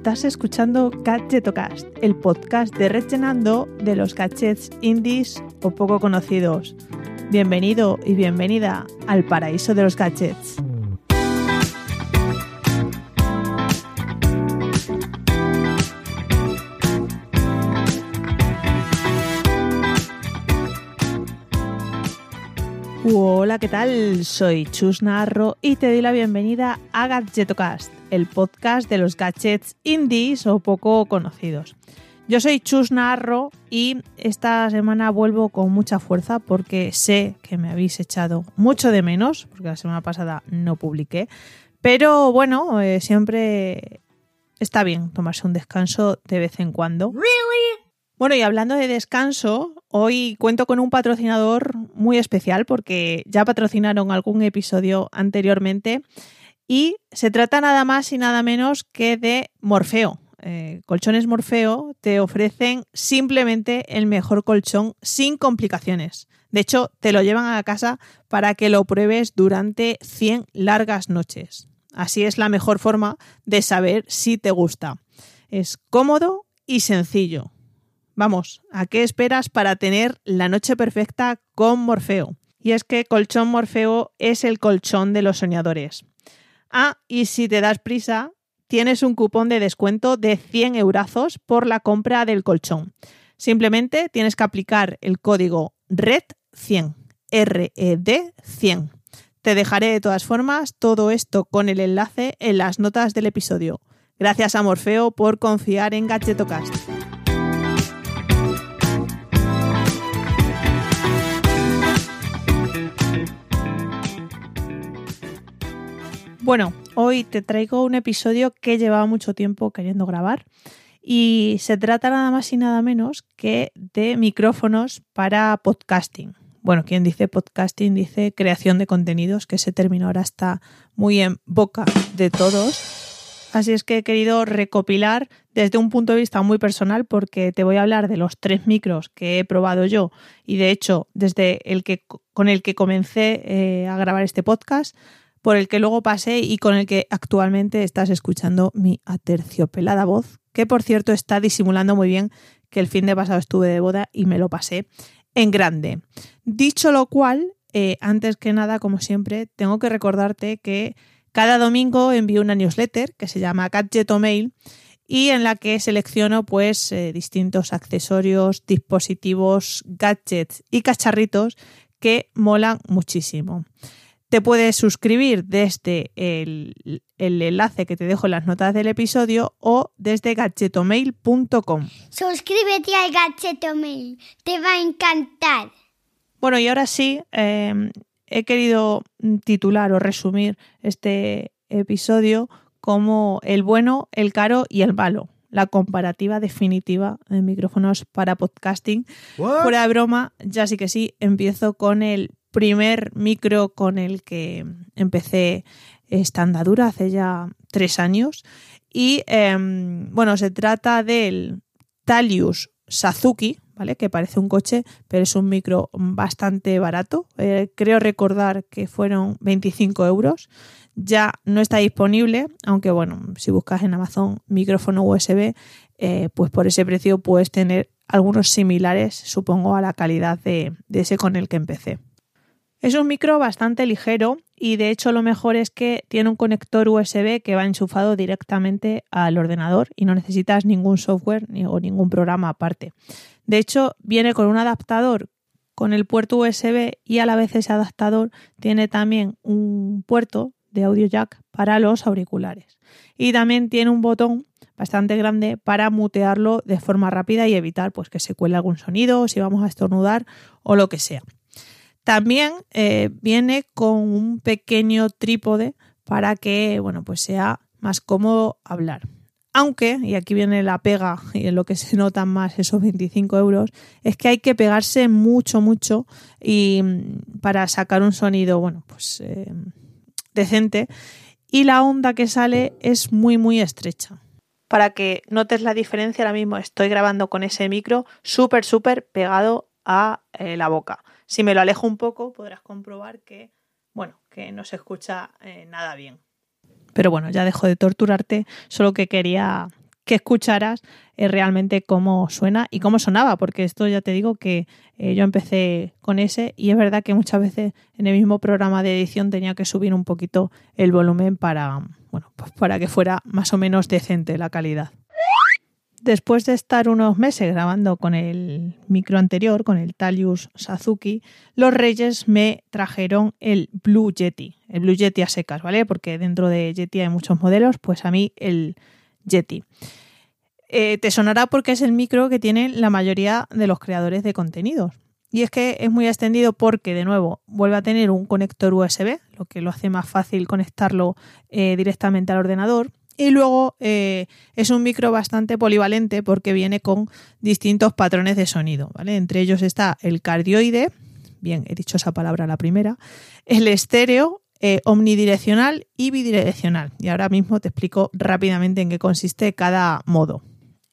Estás escuchando Gadgetocast, el podcast de Rellenando de los gadgets indies o poco conocidos. Bienvenido y bienvenida al paraíso de los gadgets. Hola, ¿qué tal? Soy Chus Narro y te doy la bienvenida a Gadgetocast, el podcast de los gadgets indies o poco conocidos. Yo soy Chus Narro y esta semana vuelvo con mucha fuerza porque sé que me habéis echado mucho de menos, porque la semana pasada no publiqué, pero bueno, eh, siempre está bien tomarse un descanso de vez en cuando. Bueno, y hablando de descanso, hoy cuento con un patrocinador muy especial porque ya patrocinaron algún episodio anteriormente y se trata nada más y nada menos que de Morfeo. Eh, colchones Morfeo te ofrecen simplemente el mejor colchón sin complicaciones. De hecho, te lo llevan a casa para que lo pruebes durante 100 largas noches. Así es la mejor forma de saber si te gusta. Es cómodo y sencillo. Vamos, ¿a qué esperas para tener la noche perfecta con Morfeo? Y es que Colchón Morfeo es el colchón de los soñadores. Ah, y si te das prisa, tienes un cupón de descuento de 100 eurazos por la compra del colchón. Simplemente tienes que aplicar el código RED100, R-E-D 100. Te dejaré de todas formas todo esto con el enlace en las notas del episodio. Gracias a Morfeo por confiar en Gadgetocast. Bueno, hoy te traigo un episodio que llevaba mucho tiempo queriendo grabar y se trata nada más y nada menos que de micrófonos para podcasting. Bueno, quien dice podcasting dice creación de contenidos, que ese término ahora está muy en boca de todos. Así es que he querido recopilar desde un punto de vista muy personal porque te voy a hablar de los tres micros que he probado yo y de hecho desde el que con el que comencé eh, a grabar este podcast por el que luego pasé y con el que actualmente estás escuchando mi aterciopelada voz, que por cierto está disimulando muy bien que el fin de pasado estuve de boda y me lo pasé en grande. Dicho lo cual, eh, antes que nada, como siempre, tengo que recordarte que cada domingo envío una newsletter que se llama Gadget Mail y en la que selecciono pues eh, distintos accesorios, dispositivos, gadgets y cacharritos que molan muchísimo. Te puedes suscribir desde el, enlace que te dejo en las notas del episodio o desde gadgetomail.com. Suscríbete al Gadgetomail, te va a encantar. Bueno, y ahora sí, em, he querido titular o resumir este episodio como el bueno, el caro y el malo. La comparativa definitiva de micrófonos para podcasting. Fuera de broma, ya sí que sí, empiezo con el primer micro con el que empecé esta andadura hace ya tres años. Y em, bueno, se trata del Talius Sazuki, ¿vale? Que parece un coche, pero es un micro bastante barato. Eh, creo recordar que fueron 25 euros. Ya no está disponible, aunque bueno, si buscas en Amazon micrófono USB, eh, pues por ese precio puedes tener algunos similares, supongo, a la calidad de ese con el que empecé. Es un micro bastante ligero y de hecho lo mejor es que tiene un conector USB que va enchufado directamente al ordenador y no necesitas ningún software ni, o ningún programa aparte. De hecho, viene con un adaptador con el puerto USB y a la vez ese adaptador tiene también un puerto de audio jack para los auriculares. Y también tiene un botón bastante grande para mutearlo de forma rápida y evitar pues, que se cuele algún sonido, si vamos a estornudar o lo que sea. También eh, viene con un pequeño trípode para que bueno, pues sea más cómodo hablar. Aunque, y aquí viene la pega y en lo que se notan más esos 25 euros, es que hay que pegarse mucho, mucho y mm, para sacar un sonido, bueno, pues eh, decente. Y la onda que sale es muy, muy estrecha. Para que notes la diferencia, ahora mismo estoy grabando con ese micro súper, súper pegado a eh, la boca. Si me lo alejo un poco, podrás comprobar que, bueno, que no se escucha eh, nada bien. Pero bueno, ya dejo de torturarte, solo que quería que escucharas eh, realmente cómo suena y cómo sonaba, porque esto ya te digo que eh, yo empecé con ese y es verdad que muchas veces en el mismo programa de edición tenía que subir un poquito el volumen para, bueno, pues para que fuera más o menos decente la calidad. Después de estar unos meses grabando con el micro anterior, con el Talius Sazuki, los Reyes me trajeron el Blue Yeti, el Blue Yeti a secas, ¿vale? Porque dentro de Yeti hay muchos modelos, pues a mí el Yeti. Eh, te sonará porque es el micro que tienen la mayoría de los creadores de contenidos. Y es que es muy extendido porque, de nuevo, vuelve a tener un conector USB, lo que lo hace más fácil conectarlo eh, directamente al ordenador. Y luego eh, es un micro bastante polivalente porque viene con distintos patrones de sonido. ¿vale? Entre ellos está el cardioide, bien, he dicho esa palabra la primera, el estéreo, eh, omnidireccional y bidireccional. Y ahora mismo te explico rápidamente en qué consiste cada modo.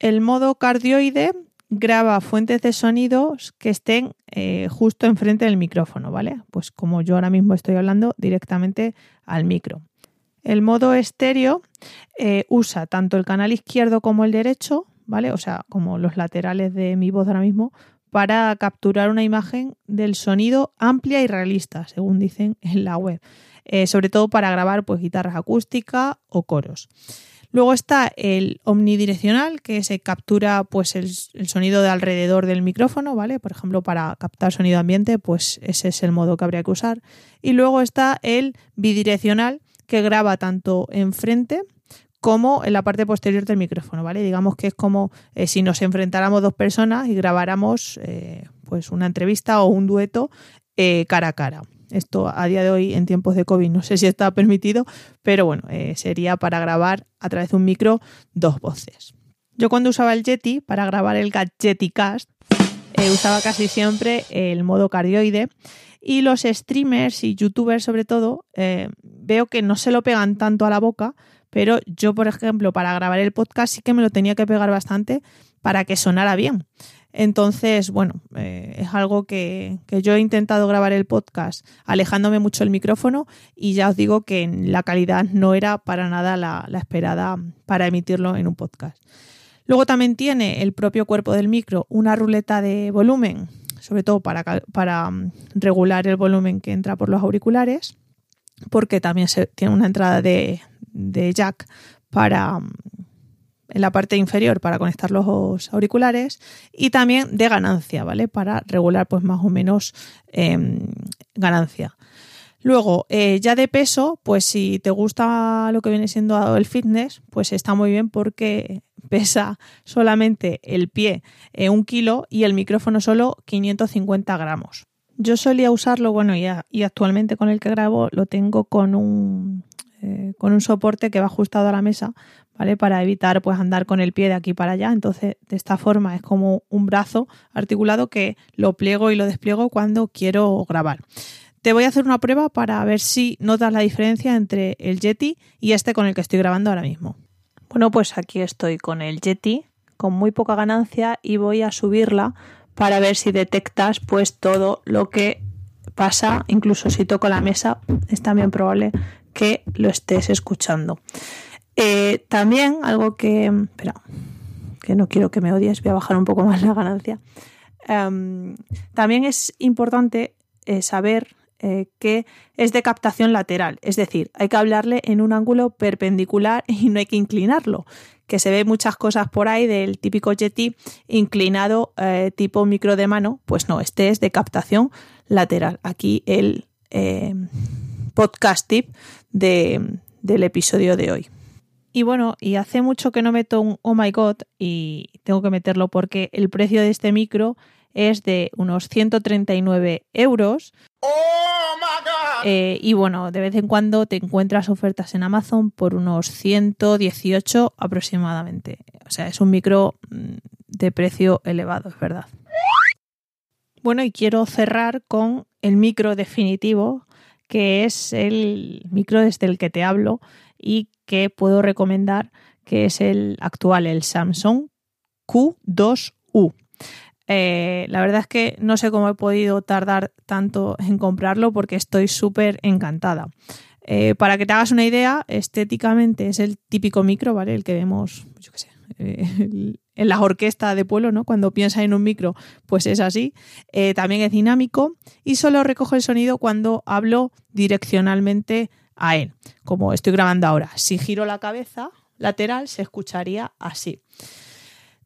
El modo cardioide graba fuentes de sonidos que estén eh, justo enfrente del micrófono, ¿vale? Pues como yo ahora mismo estoy hablando directamente al micro. El modo estéreo eh, usa tanto el canal izquierdo como el derecho, ¿vale? O sea, como los laterales de mi voz ahora mismo, para capturar una imagen del sonido amplia y realista, según dicen en la web. Eh, sobre todo para grabar pues, guitarras acústicas o coros. Luego está el omnidireccional, que se captura pues, el, el, sonido de alrededor del micrófono, ¿vale? Por ejemplo, para captar sonido ambiente, pues ese es el modo que habría que usar. Y luego está el bidireccional, que graba tanto enfrente como en la parte posterior del micrófono, ¿vale? Digamos que es como eh, si nos enfrentáramos dos personas y grabáramos eh, pues una entrevista o un dueto eh, cara a cara. Esto a día de hoy, en tiempos de COVID, no sé si está permitido, pero bueno, sería para grabar a través de un micro dos voces. Yo cuando usaba el Yeti para grabar el Gadgety Cast, eh, usaba casi siempre el modo cardioide y los streamers y youtubers sobre todo eh, veo que no se lo pegan tanto a la boca, pero yo por ejemplo para grabar el podcast sí que me lo tenía que pegar bastante para que sonara bien. Entonces, bueno, eh, es algo que, que, yo he intentado grabar el podcast alejándome mucho el micrófono y ya os digo que la calidad no era para nada la, la esperada para emitirlo en un podcast. Luego también tiene el propio cuerpo del micro una ruleta de volumen, sobre todo para, para regular el volumen que entra por los auriculares, porque también se, tiene una entrada de, de jack para en la parte inferior para conectar los auriculares y también de ganancia, ¿vale? Para regular pues más o menos eh, ganancia. Luego, eh, ya de peso, pues si te gusta lo que viene siendo el fitness, pues está muy bien porque pesa solamente el pie eh, un kilo y el micrófono solo 550 gramos. Yo solía usarlo, bueno, y, y actualmente con el que grabo lo tengo con un, eh, con un soporte que va ajustado a la mesa, ¿vale? Para evitar pues andar con el pie de aquí para allá. Entonces, de esta forma es como un brazo articulado que lo pliego y lo despliego cuando quiero grabar. Te voy a hacer una prueba para ver si notas la diferencia entre el Yeti y este con el que estoy grabando ahora mismo. Bueno, pues aquí estoy con el Yeti con muy poca ganancia y voy a subirla para ver si detectas pues todo lo que pasa, incluso si toco la mesa, es también probable que lo estés escuchando. Eh, también algo que, espera, que no quiero que me odies, voy a bajar un poco más la ganancia. Um, también es importante eh, saber eh, que es de captación lateral, es decir, hay que hablarle en un ángulo perpendicular y no hay que inclinarlo, que se ve muchas cosas por ahí del típico Yeti inclinado eh, tipo micro de mano, pues no, este es de captación lateral. Aquí el eh, podcast tip de, del episodio de hoy. Y bueno, y hace mucho que no meto un Oh My God y tengo que meterlo porque el precio de este micro es de unos 139 euros. Eh, y bueno, de vez en cuando te encuentras ofertas en Amazon por unos 118 aproximadamente. O sea, es un micro mm, de precio elevado, es verdad. Bueno, y quiero cerrar con el micro definitivo, que es el micro desde el que te hablo y que puedo recomendar, que es el actual, el Samsung Q2U. Eh, la verdad es que no sé cómo he podido tardar tanto en comprarlo porque estoy súper encantada. Eh, para que te hagas una idea, estéticamente es el típico micro, ¿vale? El que vemos, yo qué sé, eh, en las orquestas de pueblo, ¿no? Cuando piensas en un micro, pues es así. También es dinámico y solo recoge el sonido cuando hablo direccionalmente a él, como estoy grabando ahora. Si giro la cabeza lateral, se escucharía así.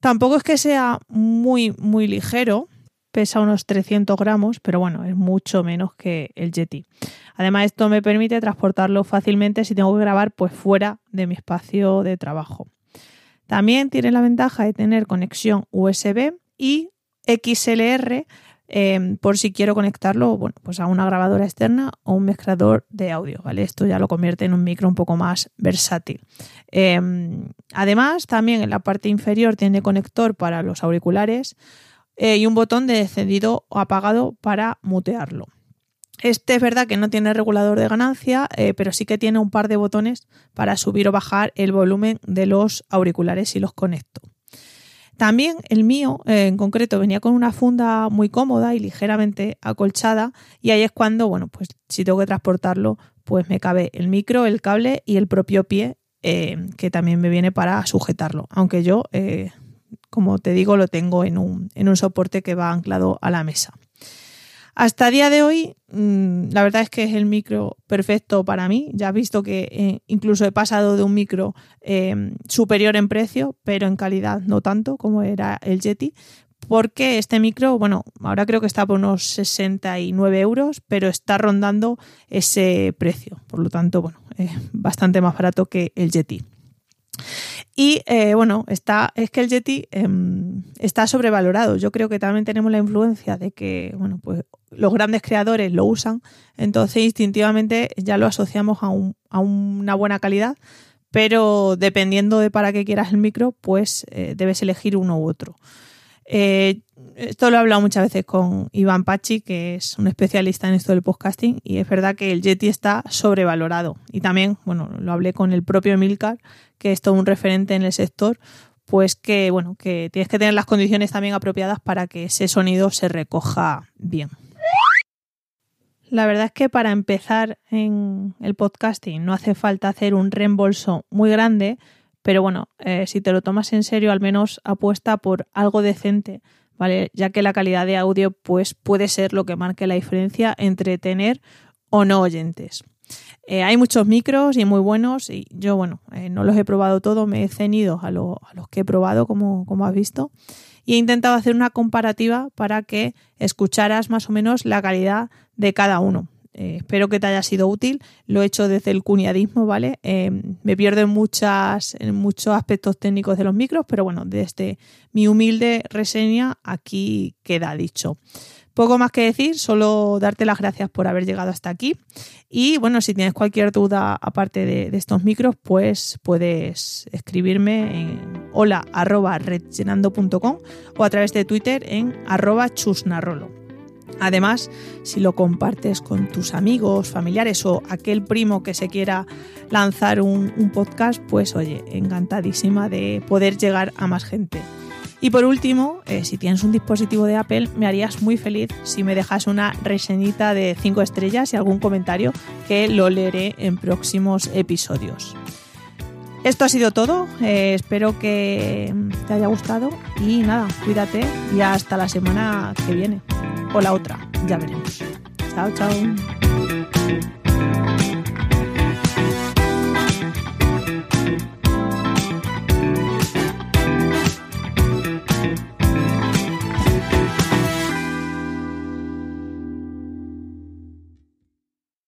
Tampoco es que sea muy, muy ligero, pesa unos 300 gramos, pero bueno, es mucho menos que el Yeti. Además, esto me permite transportarlo fácilmente si tengo que grabar pues fuera de mi espacio de trabajo. También tiene la ventaja de tener conexión USB y XLR em, por si quiero conectarlo bueno, pues a una grabadora externa o un mezclador de audio. ¿vale? Esto ya lo convierte en un micro un poco más versátil. Em, además, también en la parte inferior tiene conector para los auriculares eh, y un botón de encendido o apagado para mutearlo. Este es verdad que no tiene regulador de ganancia, eh, pero sí que tiene un par de botones para subir o bajar el volumen de los auriculares si los conecto. También el mío, eh, en concreto, venía con una funda muy cómoda y ligeramente acolchada y ahí es cuando, bueno, pues si tengo que transportarlo, pues me cabe el micro, el cable y el propio pie eh, que también me viene para sujetarlo. Aunque yo, como te digo, lo tengo en un, en un soporte que va anclado a la mesa. Hasta día de hoy, mm, la verdad es que es el micro perfecto para mí. Ya has visto que eh, incluso he pasado de un micro em, superior en precio, pero en calidad no tanto como era el Yeti, porque este micro, bueno, ahora creo que está por unos 69 euros, pero está rondando ese precio. Por lo tanto, bueno, es bastante más barato que el Yeti. Y eh, bueno, está, es que el Yeti em, está sobrevalorado. Yo creo que también tenemos la influencia de que bueno, pues los grandes creadores lo usan, entonces instintivamente ya lo asociamos a, una buena calidad, pero dependiendo de para qué quieras el micro, pues eh, debes elegir uno u otro. Eh, esto lo he hablado muchas veces con Iván Pachi, que es un especialista en esto del podcasting, y es verdad que el Yeti está sobrevalorado. Y también, bueno, lo hablé con el propio Emilcar, que es todo un referente en el sector, pues que, bueno, que tienes que tener las condiciones también apropiadas para que ese sonido se recoja bien. La verdad es que para empezar en el podcasting no hace falta hacer un reembolso muy grande, pero bueno, eh, si te lo tomas en serio, al menos apuesta por algo decente, ¿vale? Ya que la calidad de audio pues, puede ser lo que marque la diferencia entre tener o no oyentes. Eh, hay muchos micros y muy buenos y yo, bueno, eh, no los he probado todos, me he cenido a, los que he probado, como, como has visto, y he intentado hacer una comparativa para que escucharas más o menos la calidad de cada uno. Eh, espero que te haya sido útil. Lo he hecho desde el cuñadismo, ¿vale? Eh, me pierdo en, muchas, muchos aspectos técnicos de los micros, pero bueno, desde mi humilde reseña aquí queda dicho. Poco más que decir, solo darte las gracias por haber llegado hasta aquí. Y bueno, si tienes cualquier duda aparte de, estos micros, pues puedes escribirme en hola o a través de Twitter en arroba chusnarrolo. Además, si lo compartes con tus amigos, familiares o aquel primo que se quiera lanzar un, podcast, pues oye, encantadísima de poder llegar a más gente. Y por último, eh, si tienes un dispositivo de Apple, me harías muy feliz si me dejas una reseñita de 5 estrellas y algún comentario que lo leeré en próximos episodios. Esto ha sido todo, eh, espero que te haya gustado y nada, cuídate y hasta la semana que viene o la otra, ya veremos. Chao, chao.